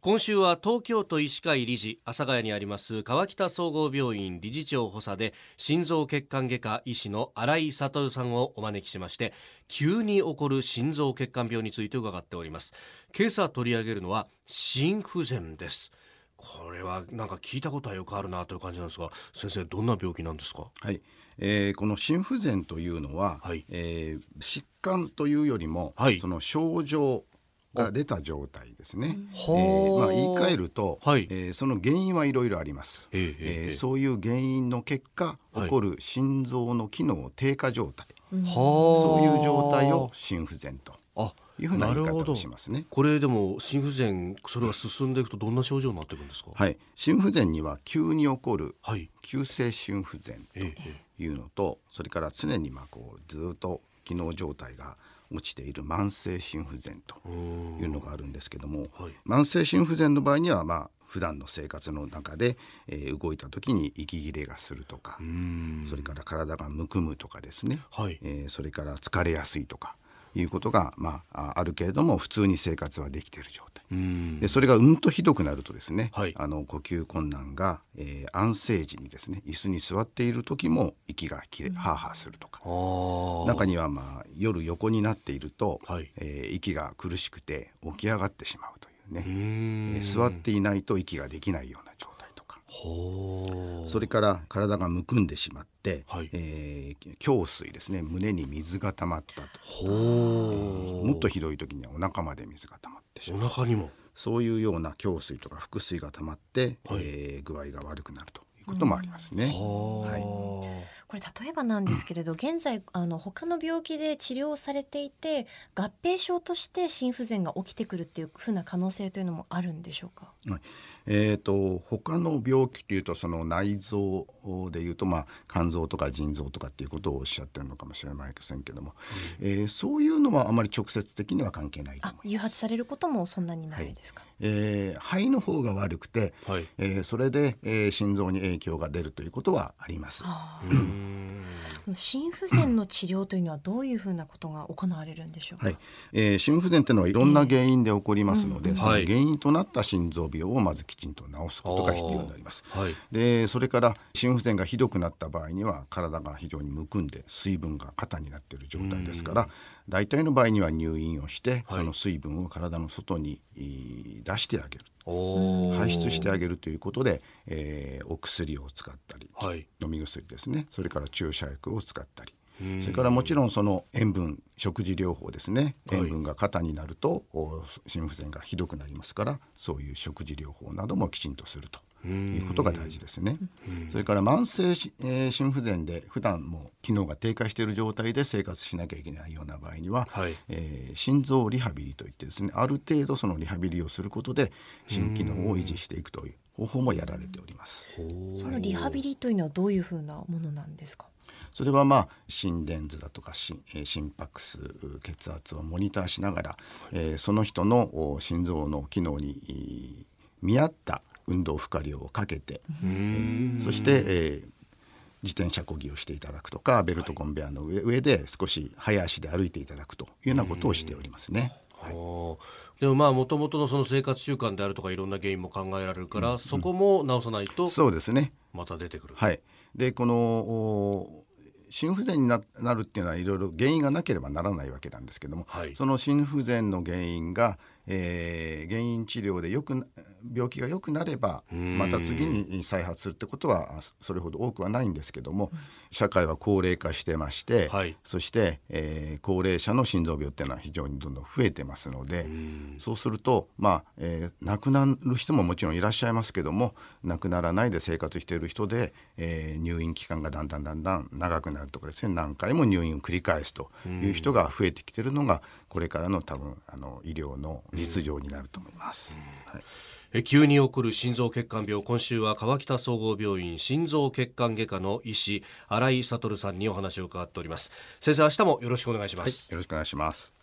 今週は東京都医師会理事阿佐ヶ谷にあります川北総合病院理事長補佐で心臓血管外科医師の新井悟さんをお招きしまして急に起こる心臓血管病について伺っております。今朝取り上げるのは心不全です。これはなんか聞いたことはよくあるなという感じなんですが先生どんな病気なんですか？はい、えーこの心不全というのは、はい。えー疾患というよりも、はい。その症状が出た状態ですね。えはあーまあ、言い換えると、はい。えーその原因はいろいろあります、えええええー。そういう原因の結果はい。起こる心臓の機能低下状態、はそういう状態を心不全とあいうふうな言い方をしますね。これでも心不全それが進んでいくとどんな症状になっていくんですか？はい、心不全には急に起こるはい。急性心不全というのとそれから常にまあこうずっと機能状態が落ちている慢性心不全というのがあるんですけども、はい。慢性心不全の場合にはまあ普段の生活の中で、えー動いた時に息切れがするとかうん。それから体がむくむとかですね、はい。えーそれから疲れやすいとかいうことが、まあ、ああるけれども普通に生活はできている状態。うん。でそれがうんとひどくなるとですね、はい。あの呼吸困難が、えー安静時にですね椅子に座っている時も息が切れ、ハーハーするとか。中にはまあ夜横になっていると、はい。えー息が苦しくて起き上がってしまうというね、えー座っていないと息ができないようなそれから体がむくんでしまって、はい。えー胸水ですね。胸に水が溜まったと。ほう。もっとひどい時にはお腹まで水が溜まってしまう。お腹にも。そういうような胸水とか腹水が溜まって、はい。えー具合が悪くなるということもありますね。はいこれ例えばなんですけれど現在あの他の病気で治療されていて合併症として心不全が起きてくるっていうふうな可能性というのもあるんでしょうか？はい。えー、と他の病気というとその内臓でいうと、まあ、肝臓とか腎臓とかっていうことをおっしゃってるのかもしれませんけども、えーそういうのはあまり直接的には関係ないとあ思います。誘発されることもそんなにないですか、えー肺の方が悪くて、はい。えーそれで、えー心臓に影響が出るということはあります。あうーんー心不全の治療というのはどういうふうなことが行われるんでしょうか、はい。えー心不全というのはいろんな原因で起こりますので、そのはい。原因となった心臓病をまずきちんと治すことが必要になります。はい。でそれから心不全がひどくなった場合には体が非常にむくんで水分が肩になっている状態ですから大体の場合には入院をして、はい。その水分を体の外にえー出してあげる排出してあげるということで、えーお薬を使ったり、はい。飲み薬ですね。それから注射薬を使ったり。それからもちろんその塩分食事療法ですね。はい。塩分が肩になると、お心不全がひどくなりますからそういう食事療法などもきちんとするということが大事ですね。それから慢性し、えー心不全で普段も機能が低下している状態で生活しなきゃいけないような場合には、はい。えー心臓リハビリといってですねある程度そのリハビリをすることで心機能を維持していくという方法もやられております。そのリハビリというのはどういうふうなものなんですか？それはまあ心電図だとか心,、えー心拍数血圧をモニターしながら、えーその人のお心臓の機能にえー見合った運動負荷量をかけて、えーそして、えー自転車こぎをしていただくとかベルトコンベヤーの上,、上で少し早足で歩いていただくというようなことをしておりますね。はい。でもまあもともとのその生活習慣であるとかいろんな原因も考えられるから、そこも直さないとそうですね。また出てくる。はい、でこのお心不全にななるっていうのはいろいろ原因がなければならないわけなんですけども、はい。その心不全の原因が、えー原因治療でよくな病気が良くなればん。また次に再発するってことはあそれほど多くはないんですけども、社会は高齢化してまして、はい。そして、えー高齢者の心臓病っていうのは非常にどんどん増えてますので、そうするとまあ、えー亡くなる人ももちろんいらっしゃいますけども亡くならないで生活している人で、えー入院期間がだんだんだんだん長くなるとかですね何回も入院を繰り返すという人が増えてきてるのがこれからの多分あの医療の実情になると思います。はい。え急に起こる心臓血管病。今週は川北総合病院心臓血管外科の医師新井悟さんにお話を伺っております。先生明日もよろしくお願いします、よろしくお願いします。